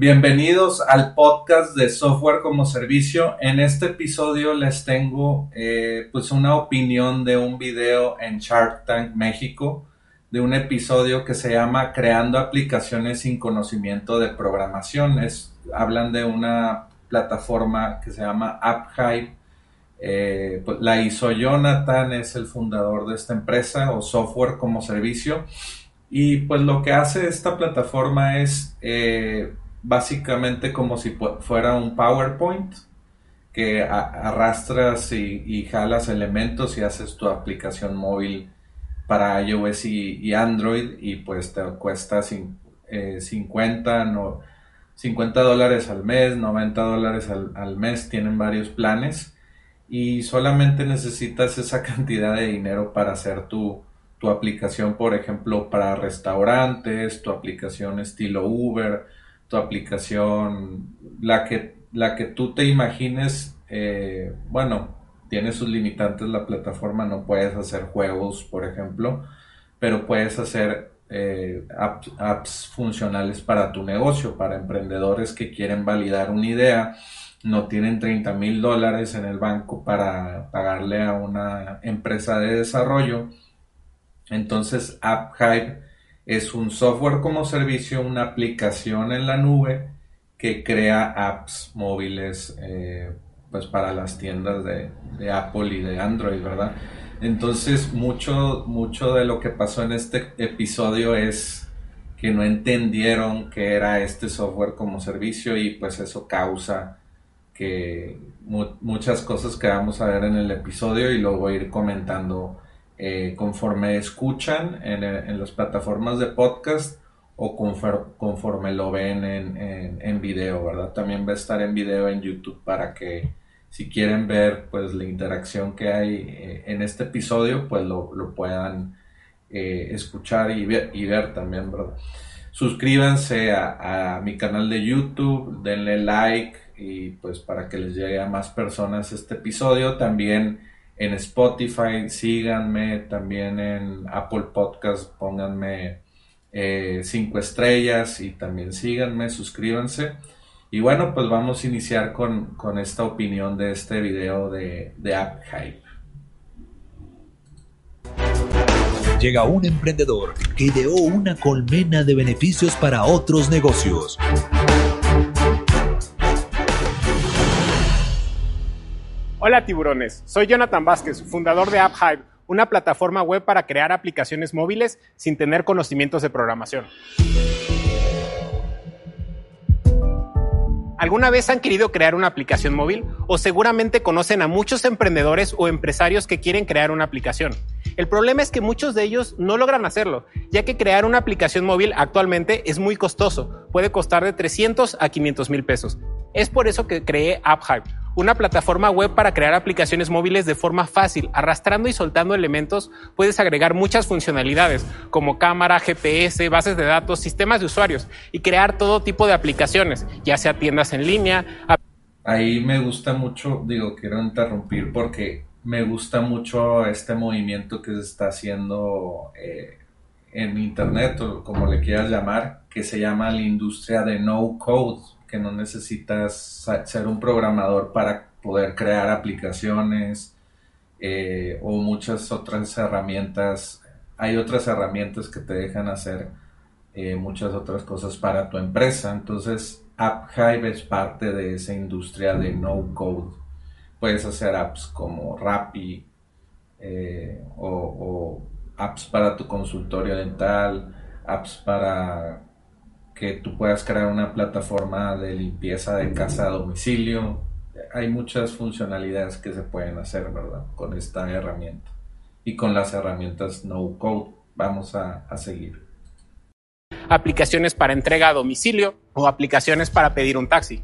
Bienvenidos al podcast de Software como Servicio. En este episodio les tengo eh, pues una opinión de un video en Shark Tank México, de un episodio que se llama Creando aplicaciones sin conocimiento de programación. Es, hablan de una plataforma que se llama AppHype. Eh, pues, la hizo Jonathan, es el fundador de esta empresa o software como servicio. Y pues lo que hace esta plataforma es eh, básicamente como si fuera un PowerPoint que arrastras y, jalas elementos y haces tu aplicación móvil para iOS y, Android y pues te cuesta 50, eh, no, 50 dólares al mes, 90 dólares al, mes, tienen varios planes y solamente necesitas esa cantidad de dinero para hacer tu, tu aplicación, por ejemplo, para restaurantes, tu aplicación estilo Uber, tu aplicación, la que, la que tú te imagines, eh, bueno, tiene sus limitantes la plataforma, no puedes hacer juegos, por ejemplo, pero puedes hacer eh, apps, funcionales para tu negocio, para emprendedores que quieren validar una idea, no tienen 30 mil dólares en el banco para pagarle a una empresa de desarrollo. Entonces, AppHype es un software como servicio, una aplicación en la nube que crea apps móviles eh, pues para las tiendas de, Apple y de Android, ¿verdad? Entonces mucho, mucho de lo que pasó en este episodio es que no entendieron que era este software como servicio y pues eso causa que muchas cosas que vamos a ver en el episodio y luego ir comentando eh, conforme escuchan en, las plataformas de podcast o conforme, lo ven en, en, video, ¿verdad? También va a estar en video en YouTube para que si quieren ver pues la interacción que hay eh, en este episodio, pues lo, puedan eh, escuchar y ver, y ver también, ¿verdad? Suscríbanse a, a mi canal de YouTube, denle like y pues para que les llegue a más personas este episodio. También en Spotify, síganme, también en Apple Podcast, pónganme eh, cinco estrellas y también síganme, suscríbanse. Y bueno, pues vamos a iniciar con, esta opinión de este video de, de App Hype. Llega un emprendedor que ideó una colmena de beneficios para otros negocios. Hola tiburones, soy Jonathan Vázquez, fundador de AppHive, una plataforma web para crear aplicaciones móviles sin tener conocimientos de programación. ¿Alguna vez han querido crear una aplicación móvil? O seguramente conocen a muchos emprendedores o empresarios que quieren crear una aplicación. El problema es que muchos de ellos no logran hacerlo, ya que crear una aplicación móvil actualmente es muy costoso, puede costar de 300 a 500 mil pesos. Es por eso que creé AppHive una plataforma web para crear aplicaciones móviles de forma fácil. Arrastrando y soltando elementos puedes agregar muchas funcionalidades como cámara, GPS, bases de datos, sistemas de usuarios y crear todo tipo de aplicaciones, ya sea tiendas en línea. Ahí me gusta mucho, digo, quiero interrumpir porque me gusta mucho este movimiento que se está haciendo eh, en internet o como le quieras llamar, que se llama la industria de no code, que no necesitas ser un programador para poder crear aplicaciones eh, o muchas otras herramientas. Hay otras herramientas que te dejan hacer eh, muchas otras cosas para tu empresa. Entonces, AppHive es parte de esa industria de no code. Puedes hacer apps como Rappi eh, o apps para tu consultorio dental, apps para que tú puedas crear una plataforma de limpieza de casa a domicilio. Hay muchas funcionalidades que se pueden hacer, ¿verdad? Con esta herramienta. Y con las herramientas no code vamos a, a seguir. Aplicaciones para entrega a domicilio o aplicaciones para pedir un taxi.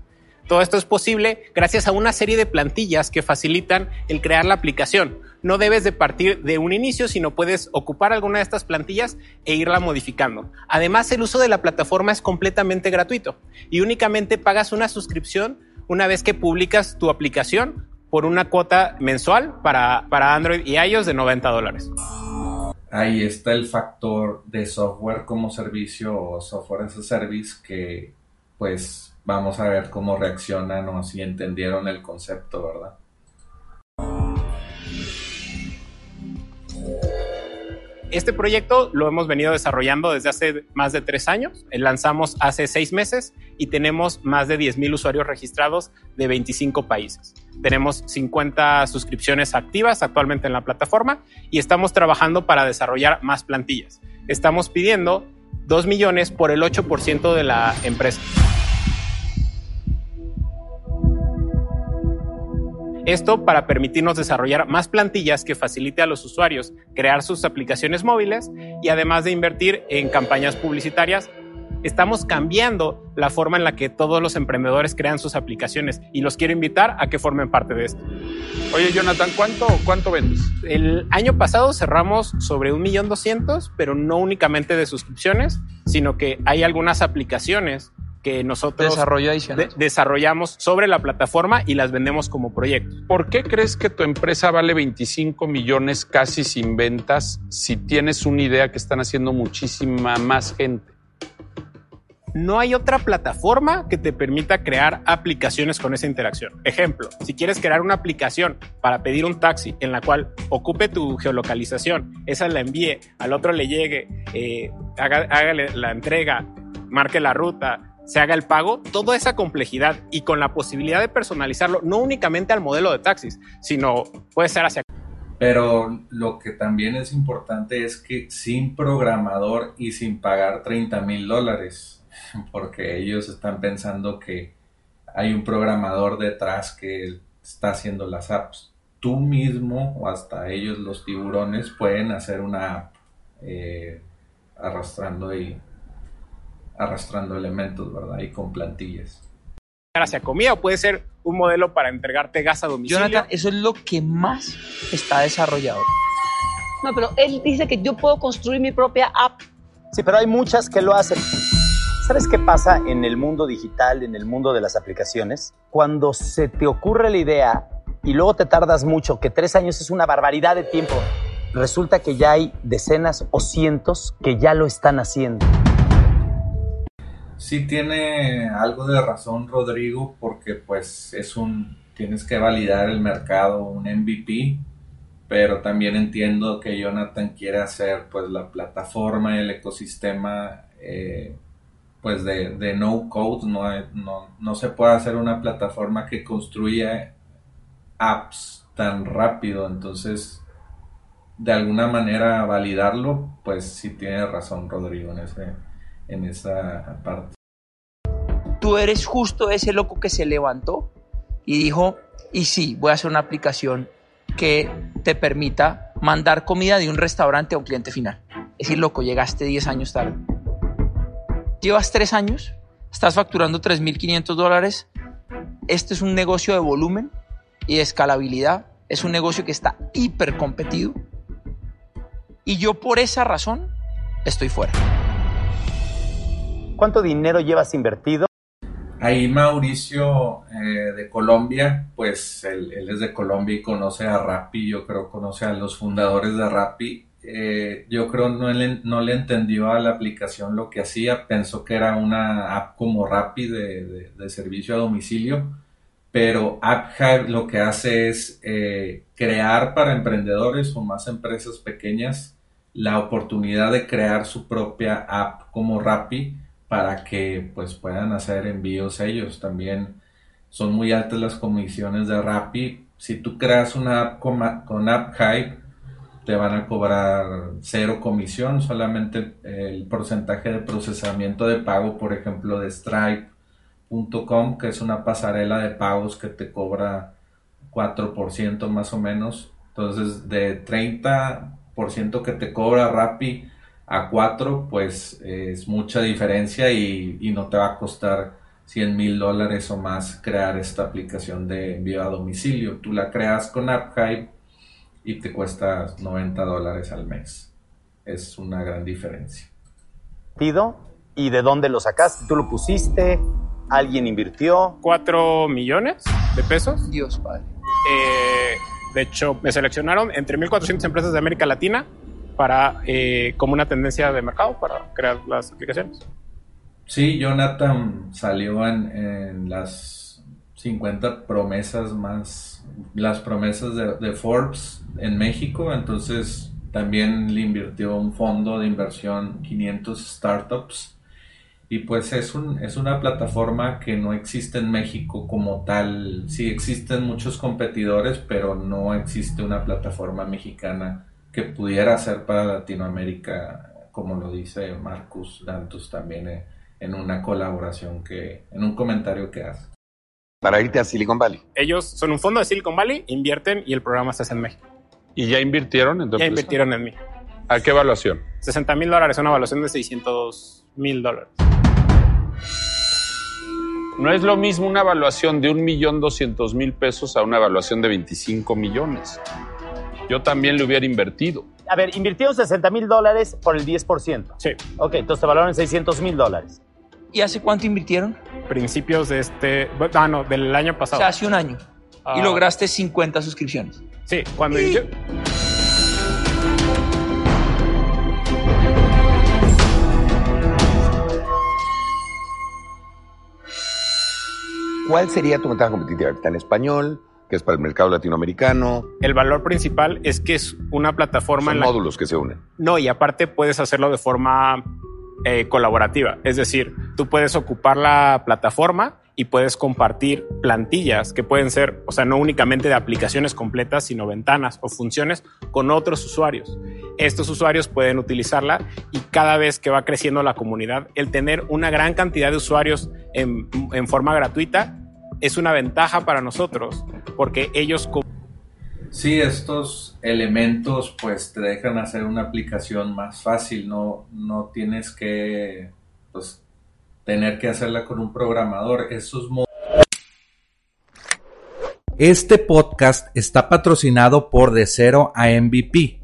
Todo esto es posible gracias a una serie de plantillas que facilitan el crear la aplicación. No debes de partir de un inicio, sino puedes ocupar alguna de estas plantillas e irla modificando. Además, el uso de la plataforma es completamente gratuito y únicamente pagas una suscripción una vez que publicas tu aplicación por una cuota mensual para, para Android y iOS de 90 dólares. Ahí está el factor de software como servicio o software as a service que pues Vamos a ver cómo reaccionan o si entendieron el concepto, ¿verdad? Este proyecto lo hemos venido desarrollando desde hace más de tres años. Lanzamos hace seis meses y tenemos más de 10.000 usuarios registrados de 25 países. Tenemos 50 suscripciones activas actualmente en la plataforma y estamos trabajando para desarrollar más plantillas. Estamos pidiendo 2 millones por el 8% de la empresa. Esto para permitirnos desarrollar más plantillas que facilite a los usuarios crear sus aplicaciones móviles y además de invertir en campañas publicitarias, estamos cambiando la forma en la que todos los emprendedores crean sus aplicaciones y los quiero invitar a que formen parte de esto. Oye, Jonathan, ¿cuánto, cuánto vendes? El año pasado cerramos sobre un millón doscientos, pero no únicamente de suscripciones, sino que hay algunas aplicaciones que nosotros desarrollamos sobre la plataforma y las vendemos como proyectos. ¿Por qué crees que tu empresa vale 25 millones casi sin ventas si tienes una idea que están haciendo muchísima más gente? no hay otra plataforma que te permita crear aplicaciones con esa interacción. Ejemplo, si quieres crear una aplicación para pedir un taxi en la cual ocupe tu geolocalización, esa la envíe, al otro le llegue, eh, haga, hágale la entrega, marque la ruta, se haga el pago, toda esa complejidad y con la posibilidad de personalizarlo, no únicamente al modelo de taxis, sino puede ser hacia... Pero lo que también es importante es que sin programador y sin pagar 30 mil dólares, porque ellos están pensando que hay un programador detrás que está haciendo las apps. Tú mismo o hasta ellos los tiburones pueden hacer una app eh, arrastrando y arrastrando elementos, ¿verdad? Y con plantillas. Hacia comida o puede ser un modelo para entregarte gas a domicilio. Jonathan, eso es lo que más está desarrollado. No, pero él dice que yo puedo construir mi propia app. Sí, pero hay muchas que lo hacen. ¿Sabes qué pasa en el mundo digital, en el mundo de las aplicaciones? Cuando se te ocurre la idea y luego te tardas mucho, que tres años es una barbaridad de tiempo, resulta que ya hay decenas o cientos que ya lo están haciendo. Sí tiene algo de razón Rodrigo porque pues es un tienes que validar el mercado, un MVP, pero también entiendo que Jonathan quiere hacer pues la plataforma el ecosistema eh, pues de, no code, no, no, no se puede hacer una plataforma que construya apps tan rápido, entonces de alguna manera validarlo, pues sí tiene razón Rodrigo en ese en esa parte. Tú eres justo ese loco que se levantó y dijo, y sí, voy a hacer una aplicación que te permita mandar comida de un restaurante a un cliente final. Es decir, loco, llegaste 10 años tarde. Llevas 3 años, estás facturando 3.500 dólares. Este es un negocio de volumen y de escalabilidad. Es un negocio que está hiper competido. Y yo por esa razón estoy fuera. ¿Cuánto dinero llevas invertido? Ahí Mauricio eh, de Colombia, pues él, es de Colombia y conoce a Rappi, yo creo conoce a los fundadores de Rappi. eh, yo creo no le, no le entendió a la aplicación lo que hacía, pensó que era una app como Rappi de, servicio a domicilio, pero AppHive lo que hace es eh, crear para emprendedores o más empresas pequeñas la oportunidad de crear su propia app como Rappi para que pues puedan hacer envíos ellos. También son muy altas las comisiones de Rappi. Si tú creas una app con, con AppHive, te van a cobrar cero comisión, solamente el porcentaje de procesamiento de pago, por ejemplo, de Stripe.com, que es una pasarela de pagos que te cobra 4% más o menos. Entonces, de 30% que te cobra Rappi a 4, pues es mucha diferencia y, y no te va a costar 100 mil dólares o más crear esta aplicación de envío a domicilio. Tú la creas con AppHive y te cuesta 90 dólares al mes. Es una gran diferencia. ¿Y de dónde lo sacaste? ¿Tú lo pusiste? ¿Alguien invirtió? 4 millones de pesos. Dios padre. Eh, de hecho, me seleccionaron entre 1.400 empresas de América Latina para eh, como una tendencia de mercado para crear las aplicaciones. Sí, Jonathan salió en, en las 50 promesas más, las promesas de, de Forbes en México, entonces también le invirtió un fondo de inversión 500 startups y pues es, un, es una plataforma que no existe en México como tal. Sí existen muchos competidores, pero no existe una plataforma mexicana que pudiera ser para Latinoamérica, como lo dice Marcus Dantus también eh, en una colaboración que, en un comentario que hace. Para irte a Silicon Valley. Ellos son un fondo de Silicon Valley, invierten y el programa se hace en México. ¿Y ya invirtieron en tu Ya empresa? invirtieron en mí. ¿A qué evaluación? 60 mil dólares, una evaluación de 600 mil dólares. No es lo mismo una evaluación de un millón doscientos mil pesos a una evaluación de 25 millones. Yo también le hubiera invertido. A ver, invirtieron 60 mil dólares por el 10%. Sí, Ok, entonces te valoraron 600 mil dólares. ¿Y hace cuánto invirtieron? principios de este, ah, no, del año O pasado. sea, hace un año. Ah. Y lograste 50 suscripciones. Sí, cuando yo, ¿Cuál sería tu ventaja competitiva? Está en español, que es para el mercado latinoamericano. el valor principal es que es una plataforma Son en la módulos que se unen. No, y aparte puedes hacerlo de forma eh, colaborativa. Es decir, tú puedes ocupar la plataforma y puedes compartir plantillas que pueden ser, o sea, no únicamente de aplicaciones completas, sino ventanas o funciones con otros usuarios. Estos usuarios pueden utilizarla y cada vez que va creciendo la comunidad, el tener una gran cantidad de usuarios en, en forma gratuita es una ventaja para nosotros porque ellos Sí, estos elementos pues te dejan hacer una aplicación más fácil, no, no tienes que pues, tener que hacerla con un programador. Esos Este podcast está patrocinado por De Cero a MVP.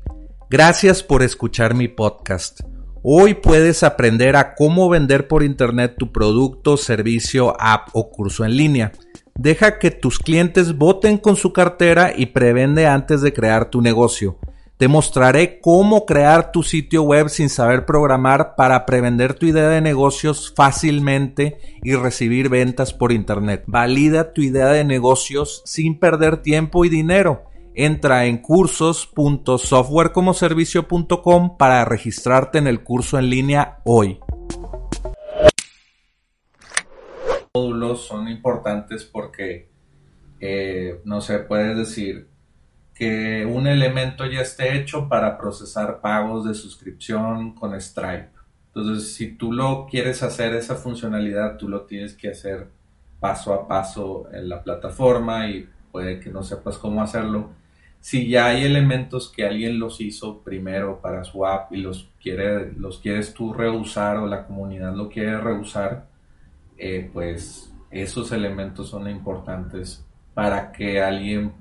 Gracias por escuchar mi podcast. Hoy puedes aprender a cómo vender por internet tu producto, servicio, app o curso en línea. Deja que tus clientes voten con su cartera y prevende antes de crear tu negocio. Te mostraré cómo crear tu sitio web sin saber programar para prevender tu idea de negocios fácilmente y recibir ventas por internet. Valida tu idea de negocios sin perder tiempo y dinero. Entra en cursos.softwarecomoservicio.com para registrarte en el curso en línea hoy. Módulos son importantes porque, eh, no sé, puedes decir que un elemento ya esté hecho para procesar pagos de suscripción con Stripe. Entonces, si tú lo quieres hacer esa funcionalidad, tú lo tienes que hacer paso a paso en la plataforma y puede que no sepas cómo hacerlo. Si ya hay elementos que alguien los hizo primero para su app y los, quiere, los quieres tú reusar o la comunidad lo quiere reusar, eh, pues esos elementos son importantes para que alguien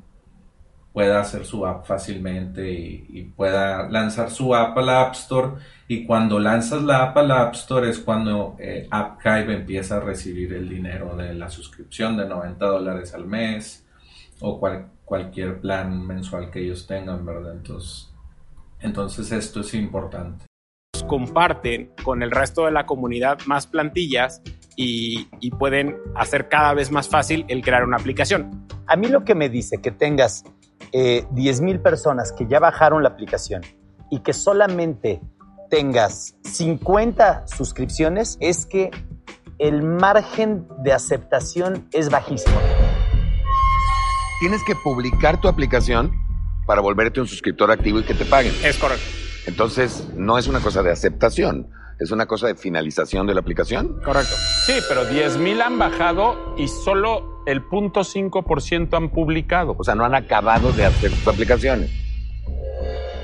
pueda hacer su app fácilmente y, pueda lanzar su app a la App Store. Y cuando lanzas la app a la App Store es cuando eh, AppHive empieza a recibir el dinero de la suscripción de 90 dólares al mes o cual- cualquier plan mensual que ellos tengan, ¿verdad? Entonces Entonces esto es importante. Comparten con el resto de la comunidad más plantillas y, y pueden hacer cada vez más fácil el crear una aplicación. A mí lo que me dice que tengas eh, 10 mil personas que ya bajaron la aplicación y que solamente tengas 50 suscripciones es que el margen de aceptación es bajísimo. Tienes que publicar tu aplicación para volverte un suscriptor activo y que te paguen. Es correcto. Entonces, no es una cosa de aceptación, es una cosa de finalización de la aplicación. Correcto. Sí, pero 10 mil han bajado y solo el 0.5% han publicado. O sea, no han acabado de hacer sus aplicaciones.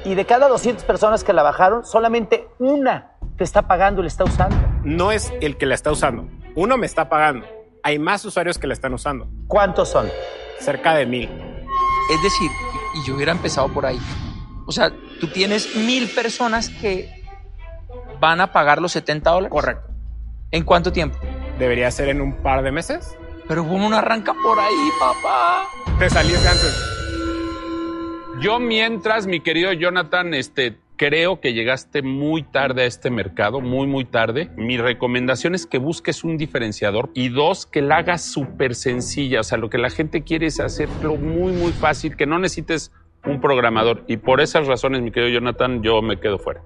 Y de cada 200 personas que la bajaron, solamente una te está pagando y la está usando. No es el que la está usando. Uno me está pagando. Hay más usuarios que la están usando. ¿Cuántos son? Cerca de mil. Es decir, y yo hubiera empezado por ahí. O sea, tú tienes mil personas que van a pagar los 70 dólares. Correcto. ¿En cuánto tiempo? Debería ser en un par de meses. Pero uno no arranca por ahí, papá. Te saliste antes. Yo mientras, mi querido Jonathan, este, creo que llegaste muy tarde a este mercado, muy, muy tarde. Mi recomendación es que busques un diferenciador y dos, que la hagas súper sencilla. O sea, lo que la gente quiere es hacerlo muy, muy fácil, que no necesites un programador. Y por esas razones, mi querido Jonathan, yo me quedo fuera.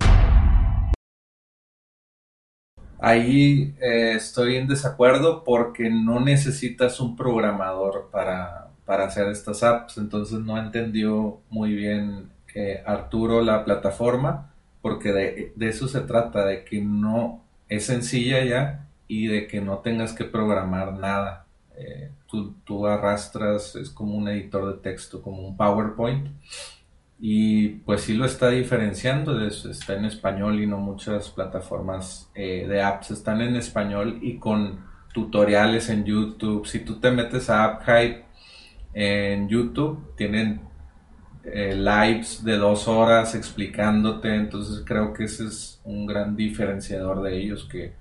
Ahí eh, estoy en desacuerdo porque no necesitas un programador para, para hacer estas apps. Entonces no entendió muy bien eh, Arturo la plataforma porque de, eso se trata, de que no es sencilla ya y de que no tengas que programar nada. Eh, tú, arrastras, es como un editor de texto, como un PowerPoint. Y pues sí lo está diferenciando, es- está en español y no muchas plataformas eh, de apps están en español y con tutoriales en YouTube. Si tú te metes a AppHype en YouTube, tienen eh, lives de dos horas explicándote, entonces creo que ese es un gran diferenciador de ellos que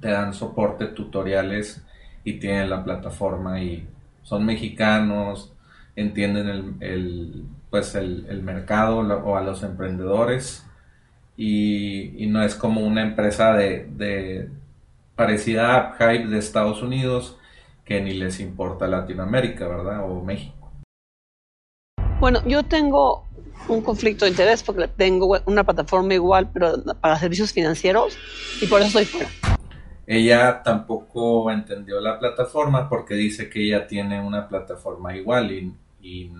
te dan soporte, tutoriales y tienen la plataforma y son mexicanos, entienden el, pues el, mercado o a los emprendedores y, no es como una empresa de, parecida a AppHype de Estados Unidos que ni les importa Latinoamérica, ¿verdad? O México. Bueno, yo tengo un conflicto de interés porque tengo una plataforma igual, pero para servicios financieros, y por eso estoy fuera. Ella tampoco entendió la plataforma porque dice que ella tiene una plataforma igual y, y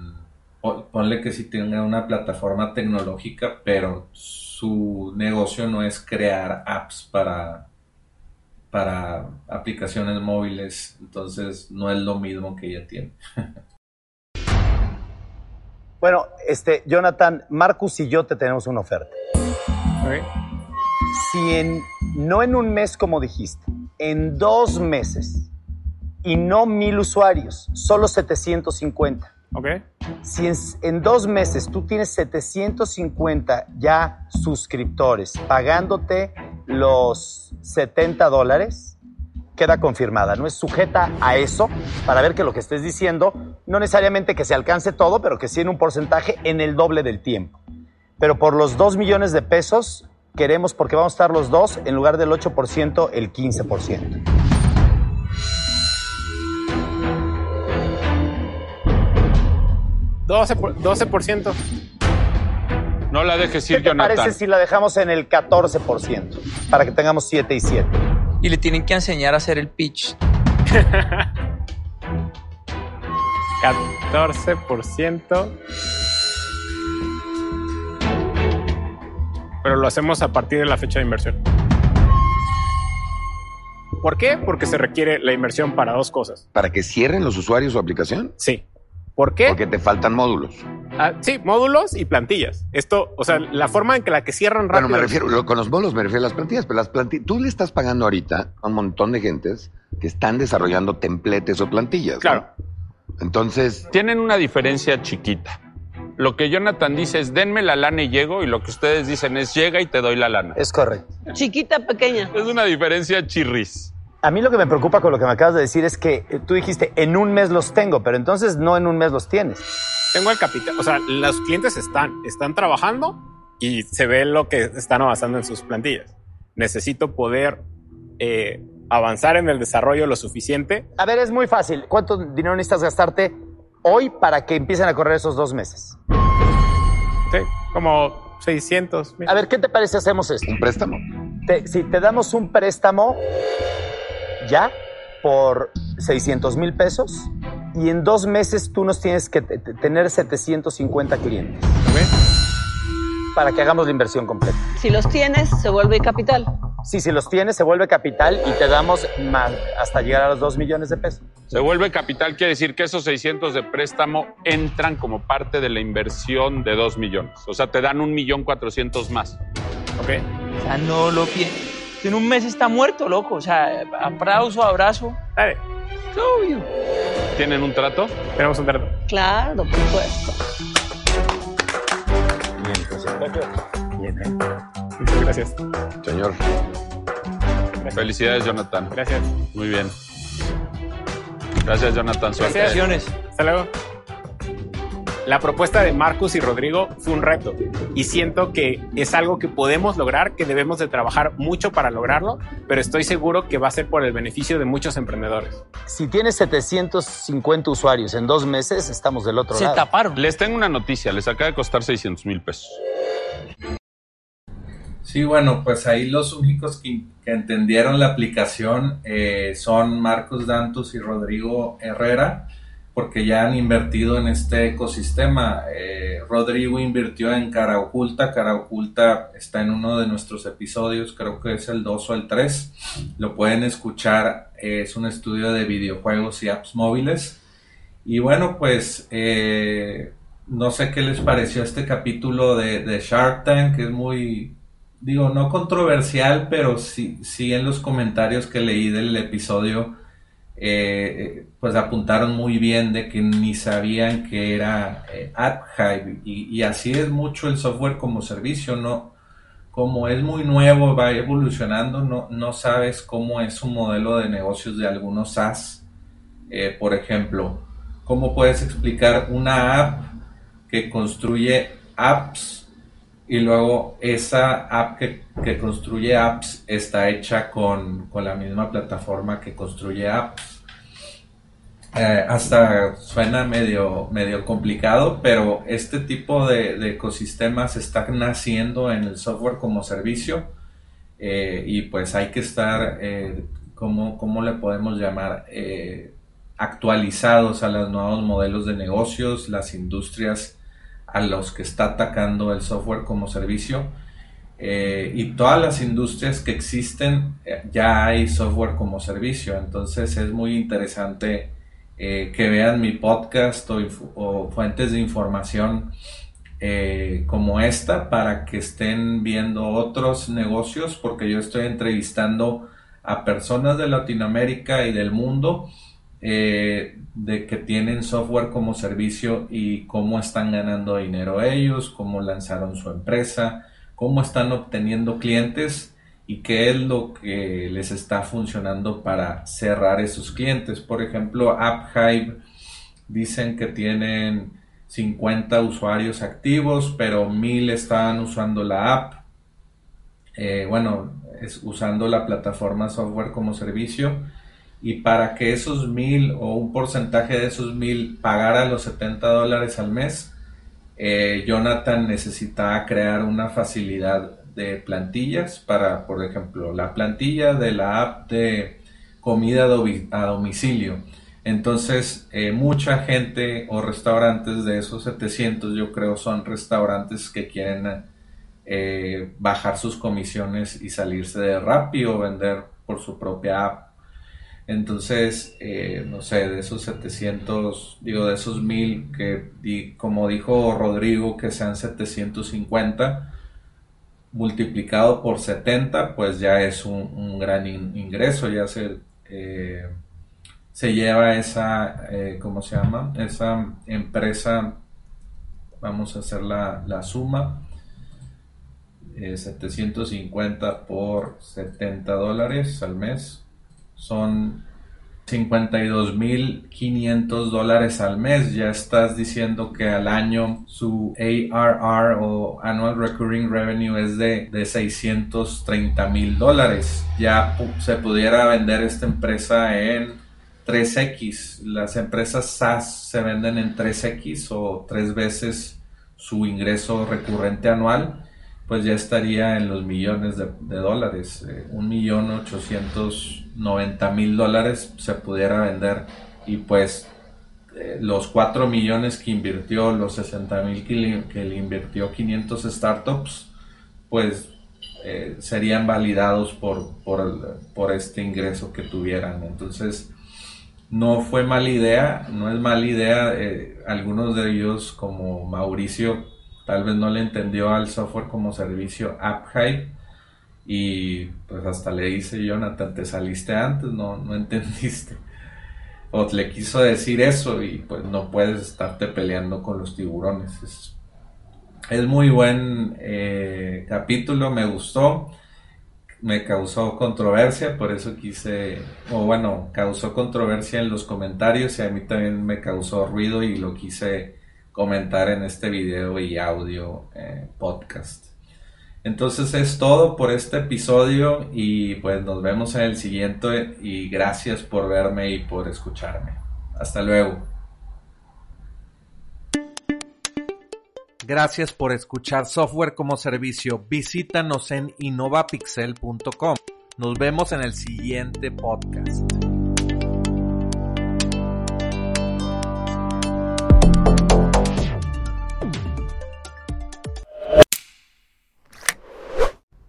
po- ponle que sí tenga una plataforma tecnológica, pero su negocio no es crear apps para, para aplicaciones móviles, entonces no es lo mismo que ella tiene. Bueno, este, Jonathan, Marcus y yo te tenemos una oferta. Si en, no en un mes como dijiste, en dos meses y no mil usuarios, solo 750. ¿Ok? Si en, en dos meses tú tienes 750 ya suscriptores pagándote los 70 dólares, queda confirmada. No es sujeta a eso para ver que lo que estés diciendo, no necesariamente que se alcance todo, pero que sí en un porcentaje en el doble del tiempo. Pero por los 2 millones de pesos queremos, porque vamos a estar los dos, en lugar del 8%, el 15%. por- 12%. No la dejes ¿Qué ir, te Jonathan. parece si la dejamos en el 14%? Para que tengamos 7 y 7. Y le tienen que enseñar a hacer el pitch. 14%. Pero lo hacemos a partir de la fecha de inversión. ¿Por qué? Porque se requiere la inversión para dos cosas. ¿Para que cierren los usuarios su aplicación? Sí. ¿Por qué? Porque te faltan módulos. Ah, sí, módulos y plantillas. Esto, o sea, la forma en que la que cierran rápido. Bueno, me refiero, lo- con los módulos me refiero a las plantillas, pero las plantillas, tú le estás pagando ahorita a un montón de gentes que están desarrollando templetes o plantillas. ¿no? Claro. Entonces, Tienen una diferencia chiquita. Lo que Jonathan dice es denme la lana y llego, y lo que ustedes dicen es llega y te doy la lana. Es correcto. Chiquita, pequeña. Es una diferencia chirris. A mí lo que me preocupa con lo que me acabas de decir es que eh, tú dijiste en un mes los tengo, pero entonces no en un mes los tienes. Tengo el capital. O sea, los clientes están, están trabajando y se ve lo que están avanzando en sus plantillas. Necesito poder eh, avanzar en el desarrollo lo suficiente. A ver, es muy fácil. ¿Cuánto dinero necesitas gastarte hoy para que empiecen a correr esos dos meses? Sí, como 600. mil. A ver, ¿qué te parece si hacemos esto? Un préstamo. Te- si te damos un préstamo ya por 600 mil pesos y en dos meses tú nos tienes que te- te- tener 750 clientes ¿Ok? para que hagamos la inversión completa. Si los tienes, se vuelve capital. Sí, si los tienes, se vuelve capital y te damos más hasta llegar a los 2 millones de pesos. Se vuelve capital, quiere decir que esos 600 de préstamo entran como parte de la inversión de 2 millones. O sea, te dan un millón 400 más. ¿Ok? O sea, no lo pienso. En un mes está muerto, loco. O sea, aplauso, abrazo. Dale, Obvio. ¿Tienen un trato? tenemos un trato. Claro, por supuesto. Bien, Bien, ¿eh? Muchas gracias. Señor, Felicidades, Jonathan. Gracias. Muy bien. Gracias, Jonathan. Suerte. Felicitaciones. Hasta luego. La propuesta de Marcus y Rodrigo fue un reto y siento que es algo que podemos lograr, que debemos de trabajar mucho para lograrlo, pero estoy seguro que va a ser por el beneficio de muchos emprendedores. Si tienes 750 usuarios en dos meses, estamos del otro Se lado. taparon. Les tengo una noticia. Les acaba de costar 600 mil pesos. Sí, bueno, pues ahí los únicos que, que entendieron la aplicación eh, son Marcos Dantus y Rodrigo Herrera, porque ya han invertido en este ecosistema. Eh, Rodrigo invirtió en Cara Oculta. Cara Oculta está en uno de nuestros episodios, creo que es el 2 o el 3. Lo pueden escuchar, es un estudio de videojuegos y apps móviles. Y bueno, pues eh, no sé qué les pareció este capítulo de, de Shark Tank, que es muy, digo, no controversial, pero sí, sí en los comentarios que leí del episodio, pues apuntaron muy bien de que ni sabían que era eh, AppHive y, y así es mucho el software como servicio, no, como es muy nuevo, va evolucionando, no, no sabes cómo es un modelo de negocios de algunos SaaS. Eh, por ejemplo, ¿cómo puedes explicar una app que construye apps y luego esa app que, construye apps está hecha con, con la misma plataforma que construye apps? Eh, hasta suena medio, medio complicado, pero este tipo de, de ecosistemas están naciendo en el software como servicio eh, y pues hay que estar, eh, ¿cómo, cómo le podemos llamar? Actualizados a los nuevos modelos de negocios, las industrias a los que está atacando el software como servicio. Eh, y todas las industrias que existen eh, ya hay software como servicio, entonces es muy interesante eh, que vean mi podcast o, fuentes de información como esta para que estén viendo otros negocios porque yo estoy entrevistando a personas de Latinoamérica y del mundo eh, de que tienen software como servicio y cómo están ganando dinero ellos, cómo lanzaron su empresa, cómo están obteniendo clientes y qué es lo que les está funcionando para cerrar esos clientes. Por ejemplo, AppHive dicen que tienen 50 usuarios activos, pero 1000 están usando la app. Eh, bueno, es usando la plataforma software como servicio y para que esos mil o un porcentaje de esos mil pagara los 70 dólares al mes, eh, Jonathan necesitaba crear una facilidad de plantillas para, por ejemplo, la plantilla de la app de comida a domi- a domicilio. Entonces, eh, mucha gente o restaurantes de esos 700, yo creo, son restaurantes que quieren eh, bajar sus comisiones y salirse de Rappi o vender por su propia app. Entonces, eh, no sé, de esos 700, digo, de esos 1000 que, como dijo Rodrigo, que sean 750, multiplicado por 70, pues ya es un, gran in- ingreso, ya se, eh, se lleva esa, eh, ¿cómo se llama? Esa empresa, vamos a hacer la, la suma, eh, 750 por 70 dólares al mes son 52.500 dólares al mes. Ya estás diciendo que al año su ARR o Annual Recurring Revenue es de, de 630 mil dólares. Ya se pudiera vender esta empresa en 3X. Las empresas SaaS se venden en 3X o tres veces su ingreso recurrente anual pues ya estaría en los millones de, dólares. Eh, un millón ochocientos noventa mil dólares se pudiera vender y pues eh, los 4 millones que invirtió, los 60 mil que, le invirtió 500 startups, pues eh, serían validados por, por, por, este ingreso que tuvieran. Entonces, no fue mala idea, no es mala idea. algunos de ellos, como Mauricio, tal vez no le entendió al software como servicio AppHive y pues hasta le dice Jonathan, te saliste antes, no, no entendiste. O le quiso decir eso y pues no puedes estarte peleando con los tiburones. Es, muy buen eh, capítulo, me gustó, me causó controversia, por eso quise, o bueno, causó controversia en los comentarios y a mí también me causó ruido y lo quise comentar en este video y audio eh, podcast. Entonces es todo por este episodio y pues nos vemos en el siguiente y gracias por verme y por escucharme. Hasta luego. Gracias por escuchar Software como Servicio. Visítanos en innovapixel.com. Nos vemos en el siguiente podcast.